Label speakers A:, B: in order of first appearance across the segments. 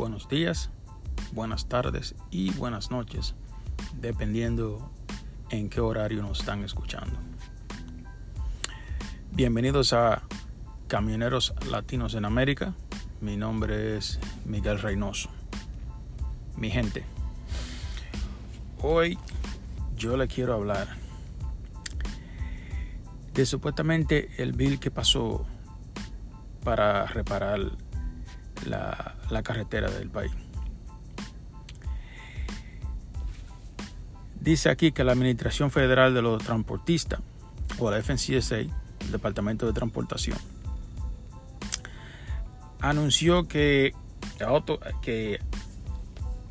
A: buenos días, buenas tardes y buenas noches, dependiendo en qué horario nos están escuchando. Bienvenidos a Camioneros Latinos en América. Mi nombre es Miguel Reynoso. Mi gente, hoy yo le quiero hablar de supuestamente el bill que pasó para reparar la, la carretera del país. Dice aquí que la Administración Federal de los Transportistas, o la FNCSA, el Departamento de Transportación, anunció que,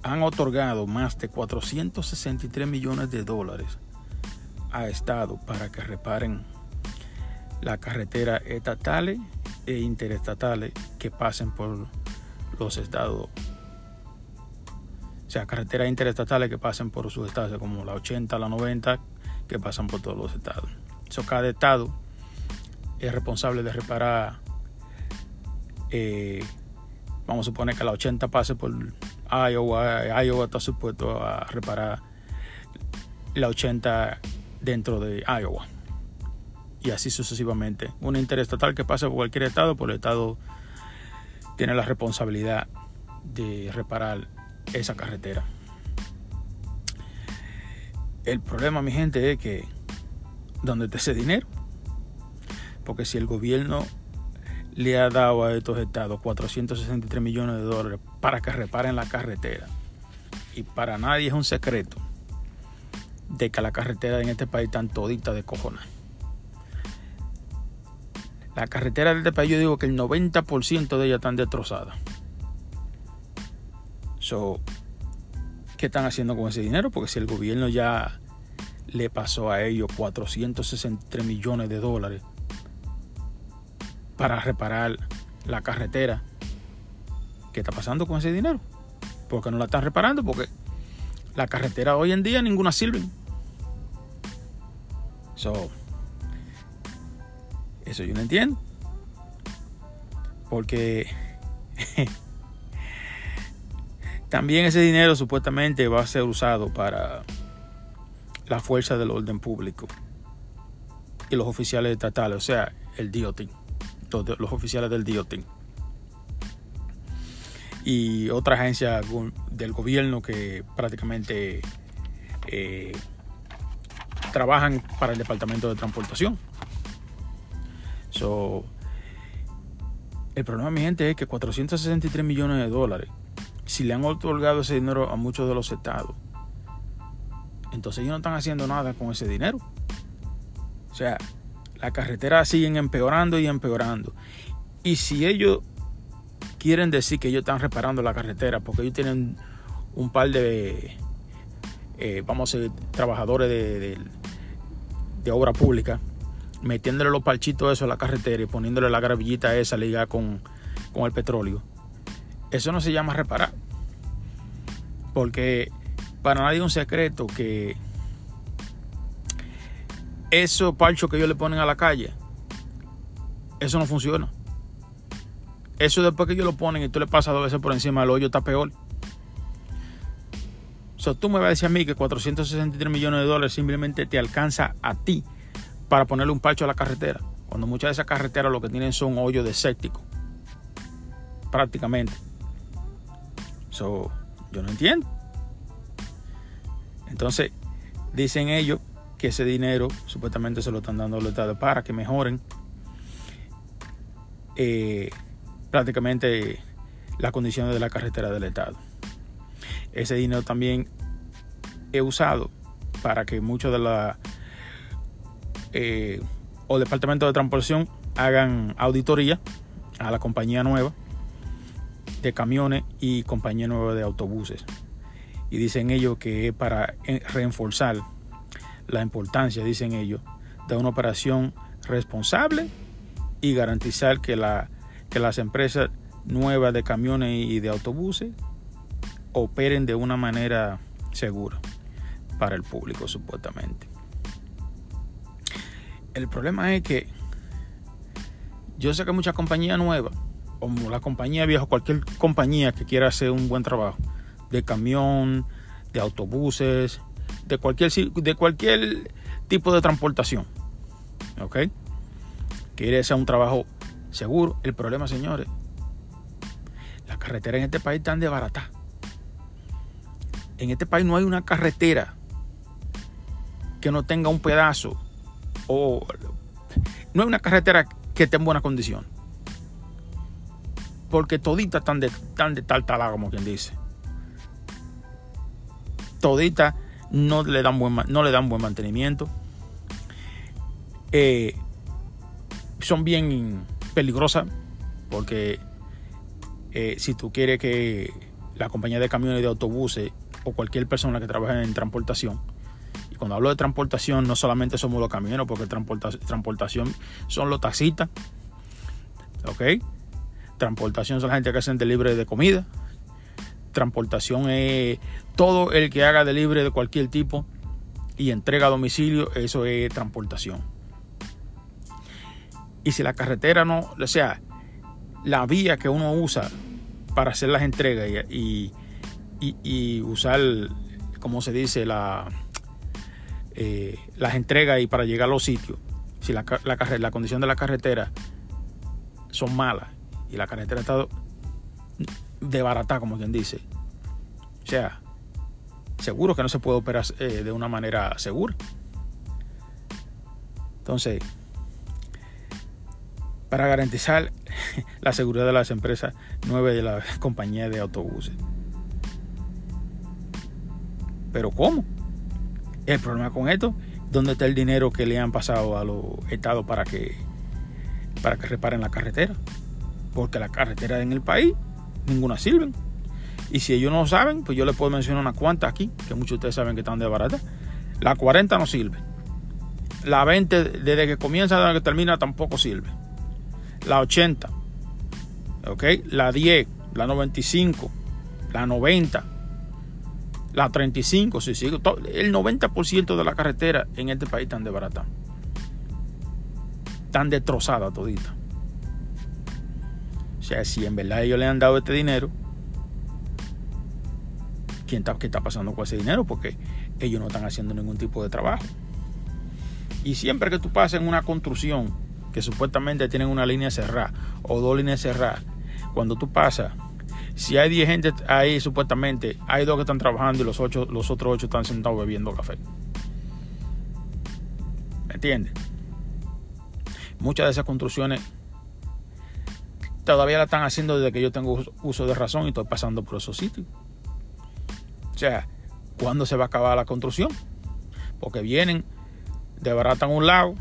A: han otorgado más de 463 millones de dólares a Estado para que reparen las carreteras estatales e interestatales que pasen por los estados. O sea, carreteras interestatales que pasen por sus estados, como la 80, la 90, que pasan por todos los estados. Eso, cada estado es responsable de reparar. Eh, vamos a suponer que la 80 pase por Iowa. Iowa está supuesto a reparar la 80 dentro de Iowa. Y así sucesivamente. Un interestatal que pase por cualquier estado, por el estado tiene la responsabilidad de reparar esa carretera. El problema, mi gente, es que ¿dónde está ese dinero? Porque si el gobierno le ha dado a estos estados 463 millones de dólares para que reparen la carretera, y para nadie es un secreto de que la carretera en este país están toditas de cojones la carretera de este país, yo digo que el 90% de ellas están destrozadas. So, ¿Qué están haciendo con ese dinero? Porque si el gobierno ya le pasó a ellos 463 millones de dólares para reparar la carretera, ¿qué está pasando con ese dinero? Porque no la están reparando, porque la carretera hoy en día ninguna sirve. So, eso yo no entiendo. Porque también ese dinero supuestamente va a ser usado para la fuerza del orden público y los oficiales estatales, o sea, el DOT, los oficiales del DOT y otra agencia del gobierno que prácticamente eh, trabajan para el departamento de transportación. El problema, mi gente, es que 463 millones de dólares, si le han otorgado ese dinero a muchos de los estados, entonces ellos no están haciendo nada con ese dinero. O sea, las carreteras siguen empeorando y empeorando. Y si ellos quieren decir que ellos están reparando la carretera, porque ellos tienen un par de, eh, vamos a decir, trabajadores de, de obra pública metiéndole los parchitos eso a la carretera y poniéndole la gravillita esa ligada con, con el petróleo. Eso no se llama reparar. Porque para nadie es un secreto que esos parchos que ellos le ponen a la calle, eso no funciona. Eso después que ellos lo ponen y tú le pasas dos veces por encima del hoyo, está peor. O sea, tú me vas a decir a mí que 463 millones de dólares simplemente te alcanza a ti para ponerle un parcho a la carretera. Cuando muchas de esas carreteras lo que tienen son hoyos desérticos. Prácticamente. So, yo no entiendo. Entonces, dicen ellos que ese dinero supuestamente se lo están dando al Estado para que mejoren eh, prácticamente las condiciones de la carretera del Estado. Ese dinero también he usado para que muchos de la eh, o Departamento de Transportación hagan auditoría a la compañía nueva de camiones y compañía nueva de autobuses. Y dicen ellos que es para reforzar la importancia, dicen ellos, de una operación responsable y garantizar que, que las empresas nuevas de camiones y de autobuses operen de una manera segura para el público supuestamente. El problema es que yo sé que muchas compañías nuevas o la compañía vieja, cualquier compañía que quiera hacer un buen trabajo, de camión, de autobuses, de cualquier, de cualquier tipo de transportación. ¿Ok? Quiere hacer un trabajo seguro. El problema, señores, las carreteras en este país están de barata. En este país no hay una carretera que no tenga un pedazo no hay una carretera que esté en buena condición. Porque toditas están de, tan de tal talada como quien dice. Toditas no le dan buen, no le dan buen mantenimiento. Eh, son bien peligrosas porque eh, si tú quieres que la compañía de camiones y de autobuses o cualquier persona que trabaje en transportación, cuando hablo de transportación no solamente somos los camioneros, porque transportación son los taxistas, ¿ok? Transportación son la gente que hacen delivery de comida, transportación es todo el que haga delivery de cualquier tipo y entrega a domicilio, eso es transportación. Y si la carretera no, o sea, la vía que uno usa para hacer las entregas y, y, usar, como se dice, la, eh, las entregas y para llegar a los sitios, si la, la, condición de la carretera son malas y la carretera está de barata, como quien dice. O sea, seguro que no se puede operar eh, de una manera segura. Entonces, para garantizar la seguridad de las empresas nueve de la compañía de autobuses. Pero ¿cómo? El problema con esto, ¿dónde está el dinero que le han pasado a los estados para que, para que reparen la carretera? Porque la carretera en el país, ninguna sirven. Y si ellos no saben, pues yo les puedo mencionar una cuanta aquí, que muchos de ustedes saben que están de barata. La 40 no sirve. La 20, desde que comienza hasta que termina, tampoco sirve. La 80. ¿Ok? La 10, la 95, la 90, la 35, si sigue. El 90% de la carretera en este país están de barata. Están destrozadas toditas. O sea, si en verdad ellos le han dado este dinero, ¿quién está, ¿qué está pasando con ese dinero? Porque ellos no están haciendo ningún tipo de trabajo. Y siempre que tú pases en una construcción que supuestamente tienen una línea cerrada o dos líneas cerradas, cuando tú pasas, si hay 10 gente ahí supuestamente, hay dos que están trabajando y los, ocho, los otros 8 están sentados bebiendo café. ¿Me entiendes? Muchas de esas construcciones todavía la están haciendo desde que yo tengo uso de razón y estoy pasando por esos sitios. O sea, ¿cuándo se va a acabar la construcción? Porque vienen, debaratan un lado,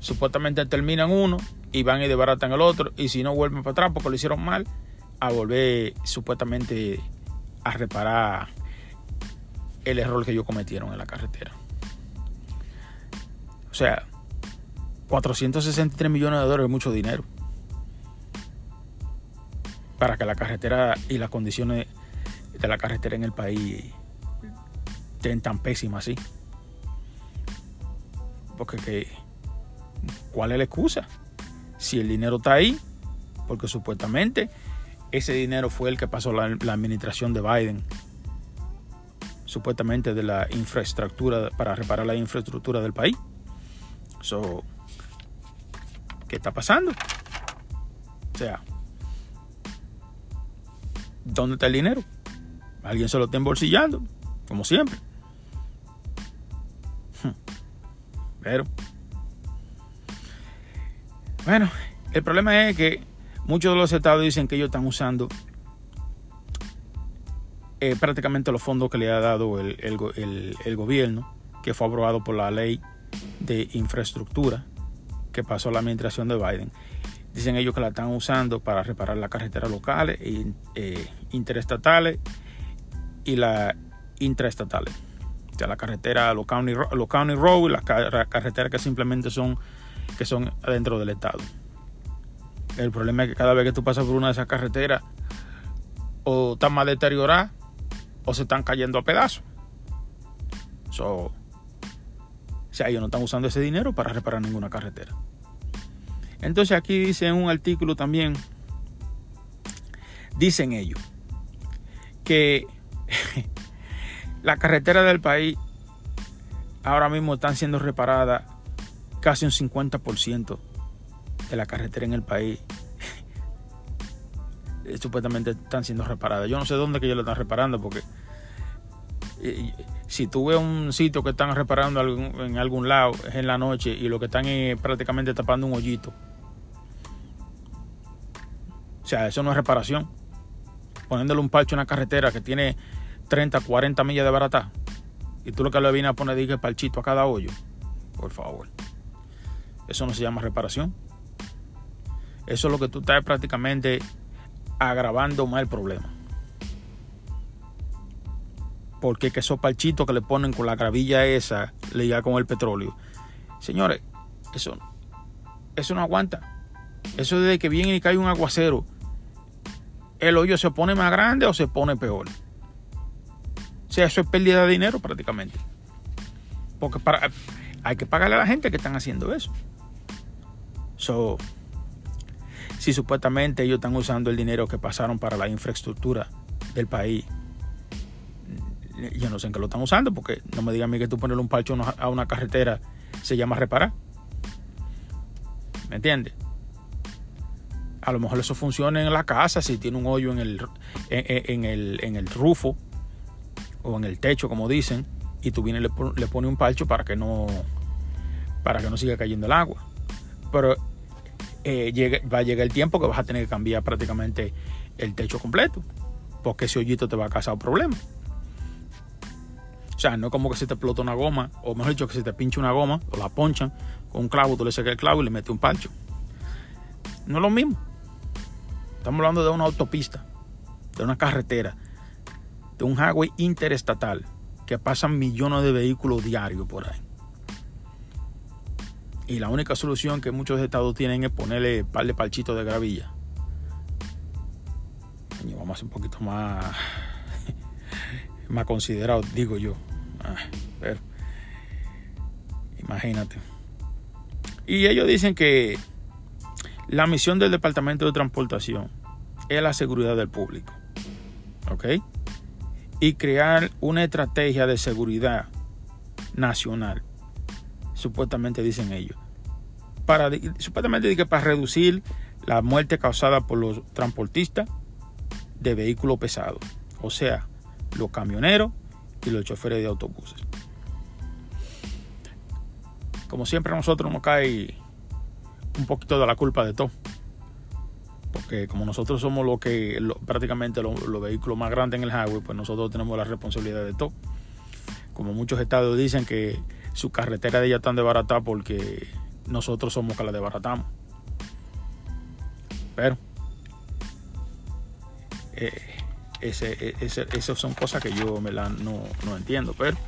A: supuestamente terminan uno y van y debaratan el otro, y si no vuelven para atrás porque lo hicieron mal, a volver supuestamente a reparar el error que ellos cometieron en la carretera. O sea, 463 millones de dólares es mucho dinero para que la carretera y las condiciones de la carretera en el país estén tan pésimas así. Porque que, ¿cuál es la excusa? Si el dinero está ahí, porque supuestamente ese dinero fue el que pasó la, administración de Biden, supuestamente de la infraestructura, para reparar la infraestructura del país. So, ¿Qué está pasando? O sea, ¿dónde está el dinero? Alguien se lo está embolsillando, como siempre. Hmm. Pero, bueno, el problema es que muchos de los estados dicen que ellos están usando eh, prácticamente los fondos que le ha dado el, gobierno, que fue aprobado por la ley de infraestructura que pasó la administración de Biden. Dicen ellos que la están usando para reparar las carreteras locales e interestatales y las intraestatales. O sea, la carretera, los county, los county road las carreteras que simplemente son, que son adentro del estado. El problema es que cada vez que tú pasas por una de esas carreteras, o están más deterioradas o se están cayendo a pedazos. o sea, ellos no están usando ese dinero para reparar ninguna carretera. Entonces aquí dice un artículo también dicen ellos que la carretera del país ahora mismo están siendo reparadas casi un 50% de la carretera en el país supuestamente están siendo reparadas. Yo no sé dónde que ellos lo están reparando porque si tú ves un sitio que están reparando en algún lado es en la noche y lo que están es prácticamente tapando un hoyito. O sea, eso no es reparación. Poniéndole un parche a una carretera que tiene 30, 40 millas de barata y tú lo que le vienes a poner es parchito a cada hoyo. Por favor. Eso no se llama reparación. Eso es lo que tú estás prácticamente agravando más el problema. Porque que esos parchitos que le ponen con la gravilla esa, le llega con el petróleo. Señores, eso, eso no aguanta. Eso desde que viene y cae un aguacero, el hoyo se pone más grande o se pone peor. O sea, eso es pérdida de dinero prácticamente. Porque para, hay que pagarle a la gente que están haciendo eso. So, si supuestamente ellos están usando el dinero que pasaron para la infraestructura del país, yo no sé en qué lo están usando, porque no me digan a mí que tú ponerle un parcho a una carretera se llama reparar. ¿Me entiendes? A lo mejor eso funciona en la casa, si tiene un hoyo en el, en, el, en el rufo o en el techo, como dicen, y tú vienes le, le pones un parcho para que no para que no siga cayendo el agua. Pero eh, va a llegar el tiempo que vas a tener que cambiar prácticamente el techo completo, porque ese hoyito te va a causar problemas. O sea, no como que se te explota una goma, o mejor dicho, que se te pinche una goma, o la ponchan con un clavo, tú le sacas el clavo y le metes un pancho. No es lo mismo. Estamos hablando de una autopista, de una carretera, de un highway interestatal que pasan millones de vehículos diarios por ahí. Y la única solución que muchos estados tienen es ponerle un par de parchitos de gravilla. vamos a hacer un poquito más, más considerado, digo yo. Ah, pero, imagínate. Y ellos dicen que la misión del Departamento de Transportación es la seguridad del público. ¿Ok? Y crear una estrategia de seguridad nacional supuestamente dicen ellos. Para, supuestamente que para reducir la muerte causada por los transportistas de vehículos pesados, o sea, los camioneros y los choferes de autobuses. Como siempre a nosotros nos cae un poquito de la culpa de todo. Porque como nosotros somos lo que prácticamente los, los vehículos más grandes en el highway, pues nosotros tenemos la responsabilidad de todo. Como muchos estados dicen que su carretera de ella están desbaratada porque nosotros somos que la desbaratamos. Pero eh, ese, esas son cosas que yo me la, no, no entiendo, pero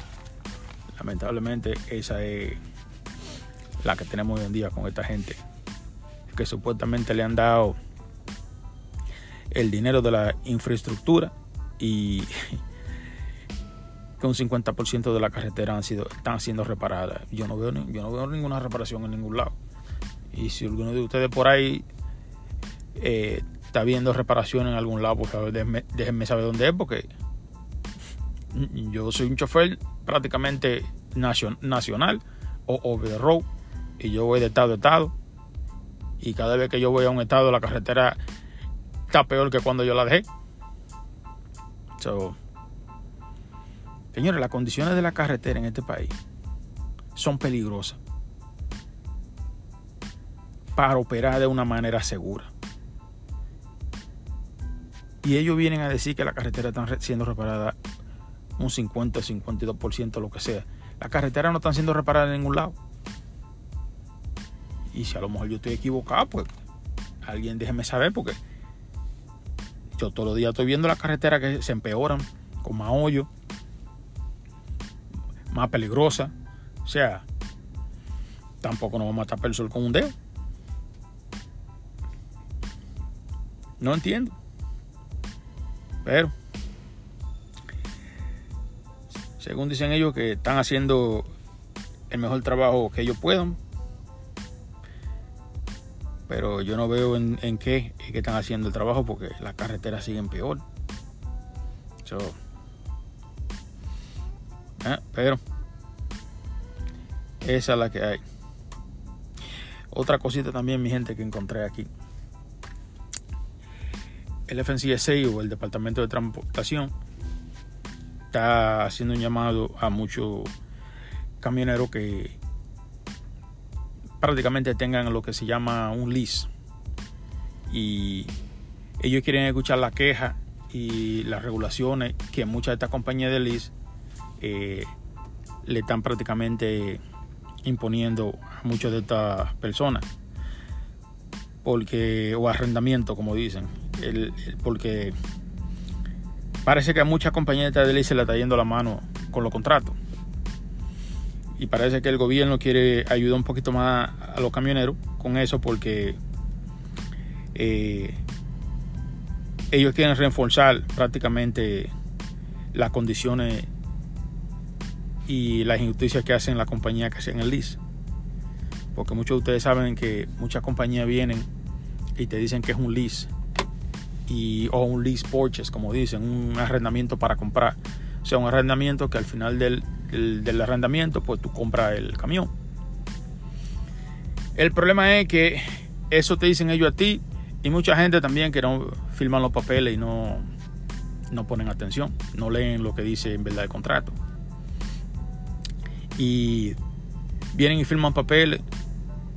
A: lamentablemente esa es la que tenemos hoy en día con esta gente que supuestamente le han dado el dinero de la infraestructura y que un 50% de la carretera han sido, están siendo reparadas. Yo no, veo, yo no veo ninguna reparación en ningún lado. Y si alguno de ustedes por ahí eh, está viendo reparación en algún lado, por favor, déjenme, saber dónde es, porque yo soy un chofer prácticamente nacional o over the road y yo voy de estado a estado. Y cada vez que yo voy a un estado, la carretera está peor que cuando yo la dejé. So, Señores, las condiciones de la carretera en este país son peligrosas para operar de una manera segura. Y ellos vienen a decir que la carretera está siendo reparada un 50, 52%, lo que sea. Las carreteras no están siendo reparadas en ningún lado. Y si a lo mejor yo estoy equivocado, pues alguien déjeme saber porque yo todos los días estoy viendo las carreteras que se empeoran con más hoyo más peligrosa. O sea, tampoco nos vamos a tapar el sol con un dedo. No entiendo. Pero, según dicen ellos que están haciendo el mejor trabajo que ellos puedan. Pero yo no veo en, qué, en qué están haciendo el trabajo porque las carreteras siguen peor. So, pero esa es la que hay. Otra cosita también, mi gente, que encontré aquí. El FNCSA o el Departamento de Transportación está haciendo un llamado a muchos camioneros que prácticamente tengan lo que se llama un lease. Y ellos quieren escuchar la queja y las regulaciones que muchas de estas compañías de lease eh, le están prácticamente imponiendo a muchas de estas personas. Porque, o arrendamiento, como dicen. porque parece que a muchas compañías de lease se le está yendo la mano con los contratos y parece que el gobierno quiere ayudar un poquito más a los camioneros con eso porque eh, ellos quieren reforzar prácticamente las condiciones y las injusticias que hacen la compañía que hacen el lease. Porque muchos de ustedes saben que muchas compañías vienen y te dicen que es un lease y, o un lease purchase, como dicen, un arrendamiento para comprar. O sea, un arrendamiento que al final del, del, arrendamiento, pues tú compras el camión. El problema es que eso te dicen ellos a ti y mucha gente también que no firman los papeles y no, no ponen atención, no leen lo que dice en verdad el contrato. Y vienen y firman papeles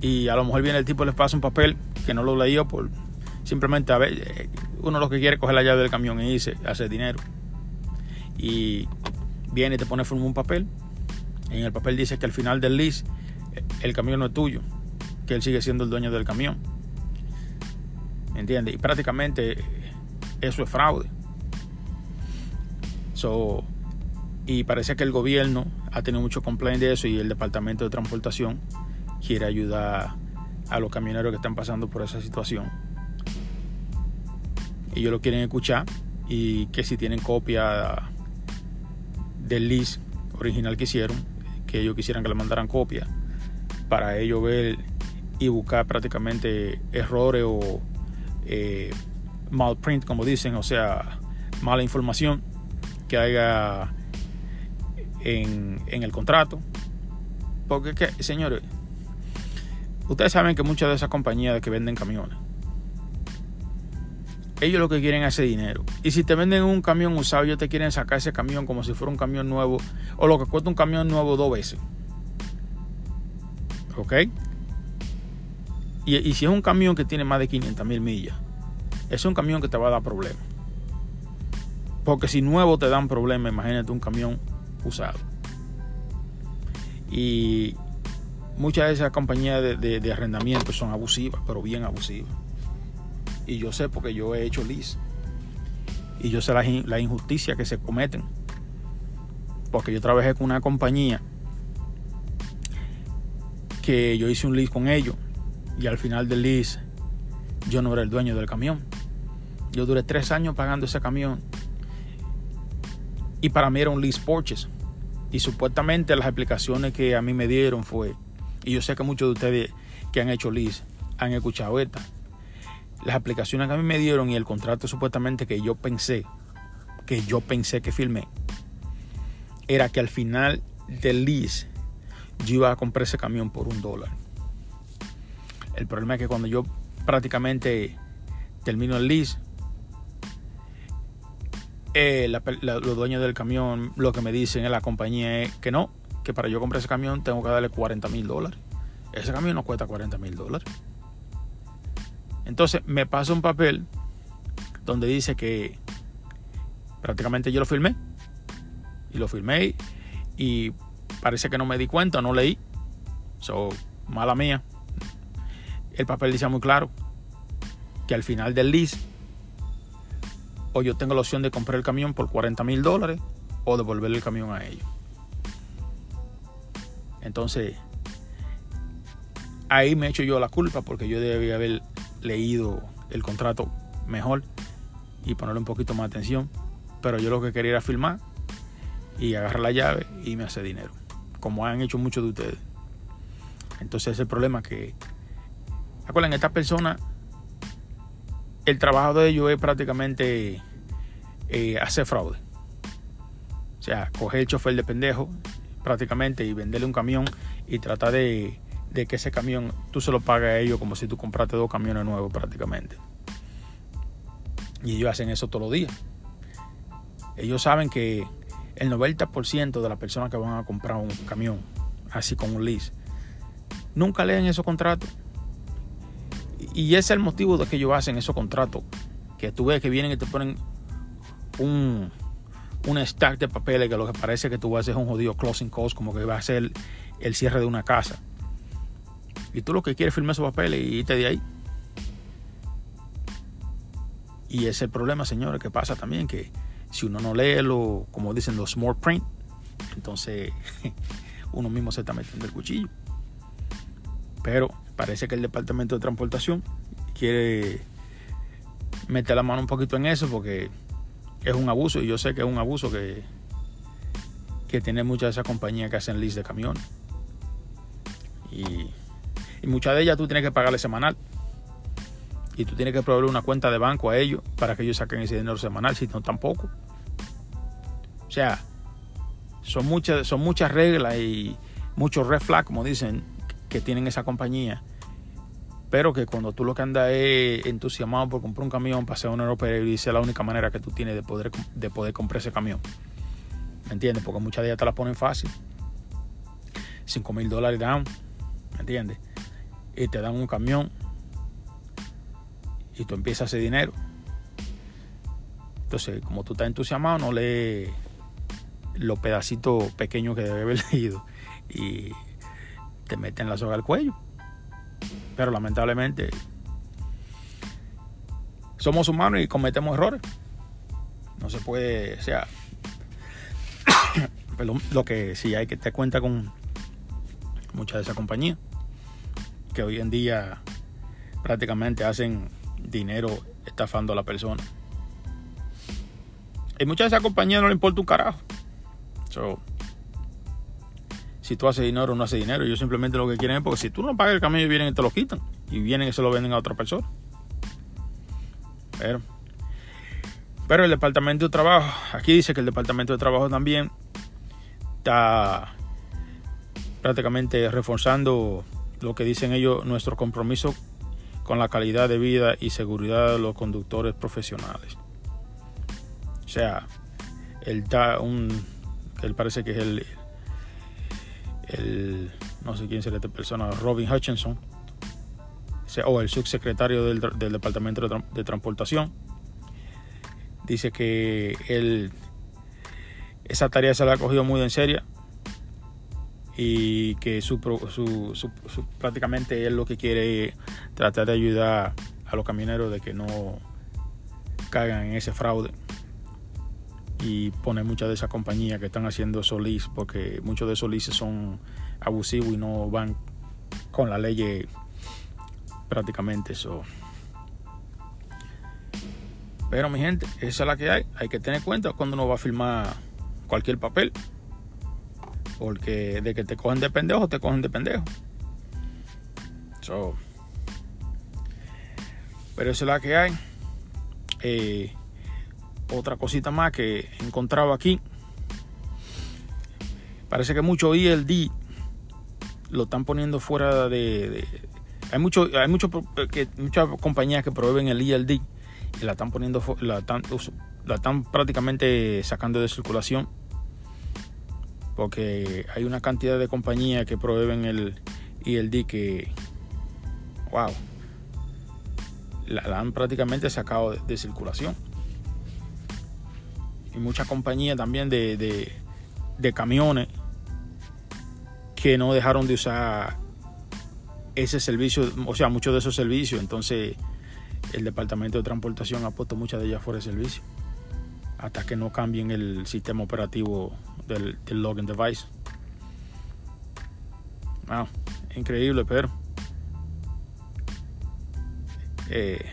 A: y a lo mejor viene el tipo les pasa un papel que no lo leyó por simplemente a ver eh, uno lo que quiere coger la llave del camión y dice hacer dinero y viene y te pone firma un papel. En el papel dice que al final del lease el camión no es tuyo, que él sigue siendo el dueño del camión. ¿Entiendes? Y prácticamente eso es fraude. So, y parece que el gobierno ha tenido mucho complaint de eso y el departamento de transportación quiere ayudar a los camioneros que están pasando por esa situación. Ellos lo quieren escuchar y que si tienen copia del list original que hicieron, que ellos quisieran que le mandaran copia, para ellos ver y buscar prácticamente errores o eh, mal print, como dicen, o sea, mala información que haya en, el contrato. Porque, ¿qué? señores, ustedes saben que muchas de esas compañías que venden camiones ellos lo que quieren es ese dinero. Y si te venden un camión usado, ellos te quieren sacar ese camión como si fuera un camión nuevo o lo que cuesta un camión nuevo dos veces. ¿Ok? Y, si es un camión que tiene más de 500 mil millas, es un camión que te va a dar problemas. Porque si nuevo te dan problemas, imagínate un camión usado. Y muchas de esas compañías de arrendamiento son abusivas, pero bien abusivas. Y yo sé porque yo he hecho lease. Y yo sé la, injusticia que se cometen. Porque yo trabajé con una compañía que yo hice un lease con ellos. Y al final del lease yo no era el dueño del camión. Yo duré tres años pagando ese camión. Y para mí era un lease purchase. Y supuestamente las explicaciones que a mí me dieron fue, y yo sé que muchos de ustedes que han hecho lease han escuchado esta, las aplicaciones que a mí me dieron y el contrato supuestamente que yo pensé, que yo pensé que firmé, era que al final del lease yo iba a comprar ese camión por un dólar. El problema es que cuando yo prácticamente termino el lease, eh, los dueños del camión lo que me dicen en la compañía es que no, que para yo comprar ese camión tengo que darle 40 mil dólares. Ese camión no cuesta 40 mil dólares. Entonces me pasa un papel donde dice que prácticamente yo lo filmé. Y lo filmé y parece que no me di cuenta, no leí. So, mala mía. El papel dice muy claro que al final del lease o yo tengo la opción de comprar el camión por 40 mil dólares o devolverle el camión a ellos. Entonces, ahí me echo yo la culpa porque yo debía haber leído el contrato mejor y ponerle un poquito más atención. Pero yo lo que quería era filmar y agarrar la llave y me hace dinero, como han hecho muchos de ustedes. Entonces el problema que Acuérdense, esta persona, el trabajo de ellos es prácticamente eh, hacer fraude. O sea, coger el chofer de pendejo prácticamente y venderle un camión y tratar de, de que ese camión tú se lo pagues a ellos como si tú compraste dos camiones nuevos prácticamente. Y ellos hacen eso todos los días. Ellos saben que el 90% de las personas que van a comprar un camión, así con un lease, nunca leen esos contratos. Y ese es el motivo de que ellos hacen esos contratos. Que tú ves que vienen y te ponen un, un stack de papeles que lo que parece que tú vas a hacer es un jodido closing cost, como que va a ser el, cierre de una casa. Y tú lo que quieres es firmar esos papeles y irte de ahí. Y ese es el problema, señores, que pasa también, que si uno no lee lo, como dicen los small print, entonces uno mismo se está metiendo el cuchillo. Pero parece que el departamento de transportación quiere meter la mano un poquito en eso porque es un abuso y yo sé que es un abuso que, que tiene muchas de esas compañías que hacen list de camiones. Y, y muchas de ellas tú tienes que pagarle semanal. Y tú tienes que proveer una cuenta de banco a ellos para que ellos saquen ese dinero semanal, si no tampoco. O sea, son muchas, son muchas reglas y muchos red flags, como dicen, que tienen esa compañía. Pero que cuando tú lo que andas es entusiasmado por comprar un camión, pasea a un europeo y dice la única manera que tú tienes de poder, de poder comprar ese camión. ¿Me entiendes? Porque muchas de ellas te la ponen fácil. 5 mil dólares down. ¿Me entiendes? Y te dan un camión y tú empiezas ese dinero. Entonces, como tú estás entusiasmado, no lees los pedacitos pequeños que debe haber leído y te meten la soga al cuello. Pero lamentablemente somos humanos y cometemos errores. No se puede, o sea, lo que sí hay que te cuenta con muchas de esas compañías que hoy en día prácticamente hacen dinero estafando a la persona. Y muchas de esas compañías no le importa un carajo. Si tú haces dinero o no haces dinero, ellos simplemente lo que quieren es porque si tú no pagas el camión, vienen y te lo quitan. Y vienen y se lo venden a otra persona. Pero, pero el departamento de trabajo, aquí dice que el departamento de trabajo también está prácticamente reforzando lo que dicen ellos, nuestro compromiso con la calidad de vida y seguridad de los conductores profesionales. O sea, él da un, él parece que es el, el no sé quién será esta persona, Robin Hutchinson, o el subsecretario del, del Departamento de, de, Transportación, dice que él, esa tarea se la ha cogido muy en serio y que su, su, prácticamente él lo que quiere es tratar de ayudar a los camioneros de que no caigan en ese fraude y pone muchas de esas compañías que están haciendo solis porque muchos de esos leases son abusivos y no van con la ley prácticamente eso pero mi gente esa es la que hay hay que tener cuenta cuando uno va a firmar cualquier papel porque de que te cogen de pendejo, te cogen de pendejo. pero eso es la que hay. Eh, otra cosita más que he encontrado aquí. Parece que mucho ILD lo están poniendo fuera de. hay mucho, hay mucho, que, muchas compañías que proveen el ILD y la están poniendo, la están, la están prácticamente sacando de circulación porque hay una cantidad de compañías que proveen el ILD que, wow, la, han prácticamente sacado de, circulación. Y muchas compañías también de, de camiones que no dejaron de usar ese servicio, o sea, muchos de esos servicios. Entonces, el Departamento de Transportación ha puesto muchas de ellas fuera de servicio hasta que no cambien el sistema operativo del, login device. Wow, increíble, pero eh,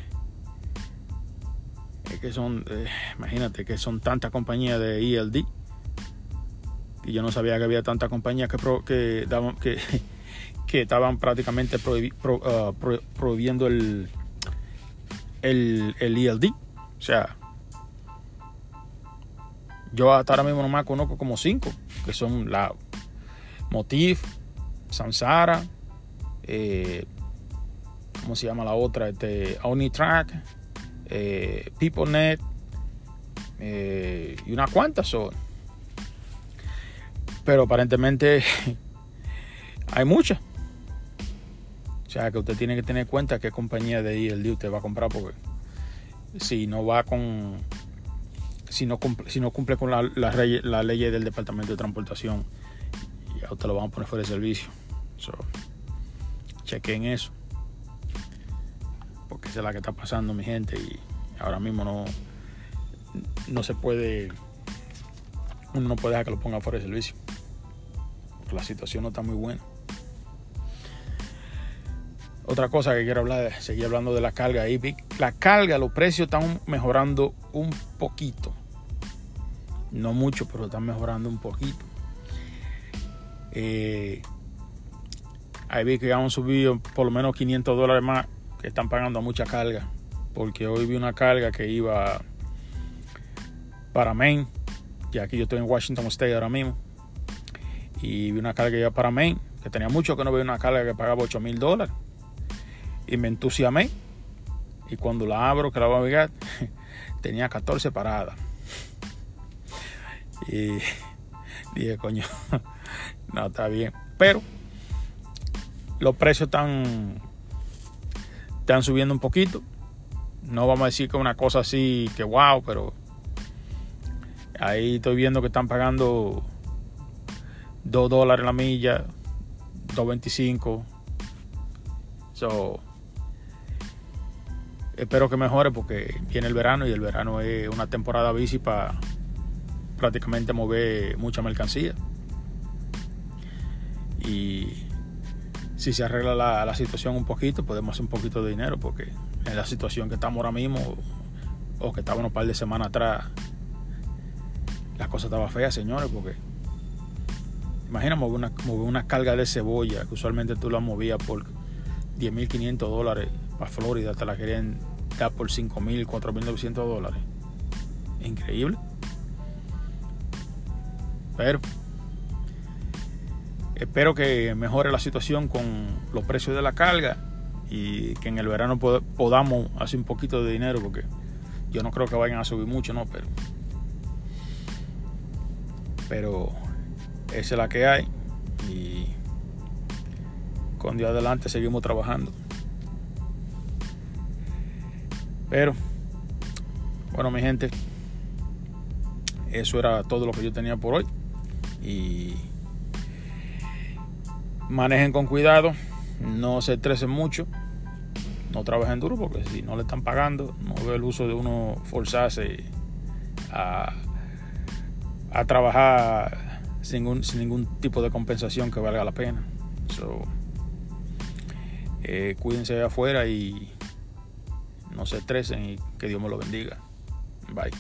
A: que son, eh, imagínate que son tantas compañías de ELD y yo no sabía que había tantas compañías que, que, que estaban prácticamente pro- prohibiendo el, el, el ELD. O sea, yo hasta ahora mismo nomás conozco como cinco, que son la Motif, Samsara, eh, ¿cómo se llama la otra? Este, Omnitrack, eh, PeopleNet eh, y unas cuantas son. Pero aparentemente hay muchas. O sea que usted tiene que tener en cuenta qué compañía de ILD usted va a comprar porque si no va con si no cumple, si no cumple con la, la, la ley del Departamento de Transportación ya usted lo van a poner fuera de servicio. So, chequen eso. Porque esa es la que está pasando mi gente y ahora mismo no no se puede uno no puede dejar que lo ponga fuera de servicio. La situación no está muy buena. Otra cosa que quiero hablar, seguir hablando de la carga ahí. La carga, los precios están mejorando un poquito. No mucho, pero están mejorando un poquito. Eh, ahí vi que han subido por lo menos 500 dólares más que están pagando mucha carga. Porque hoy vi una carga que iba para Maine. Y aquí yo estoy en Washington State ahora mismo. Y vi una carga que iba para Maine. Que tenía mucho que no veía una carga que pagaba 8 mil dólares y me entusiasmé. Y cuando la abro, que la voy a navegar, tenía 14 paradas. Y dije, coño, no está bien. Pero los precios están, están subiendo un poquito. No vamos a decir que una cosa así que wow, pero ahí estoy viendo que están pagando 2 dólares la milla, 2.25. So, espero que mejore porque viene el verano y el verano es una temporada bici para prácticamente mover mucha mercancía. Y si se arregla la, situación un poquito, podemos hacer un poquito de dinero porque en la situación que estamos ahora mismo o que estábamos un par de semanas atrás, la cosa estaba fea, señores, porque imagina mover una, una carga de cebolla que usualmente tú la movías por 10.500 dólares para Florida, te la querían dar por 5.000, 4.900 dólares. Increíble. Pero espero que mejore la situación con los precios de la carga y que en el verano pod podamos hacer un poquito de dinero porque yo no creo que vayan a subir mucho, no, pero pero esa es la que hay y con Dios adelante seguimos trabajando. Pero, bueno, mi gente, eso era todo lo que yo tenía por hoy. Y manejen con cuidado, no se estresen mucho, no trabajen duro porque si no le están pagando, no veo el uso de uno forzarse a, a trabajar sin, un, sin, ningún tipo de compensación que valga la pena. So, eh, cuídense afuera y no se estresen y que Dios me lo bendiga. Bye.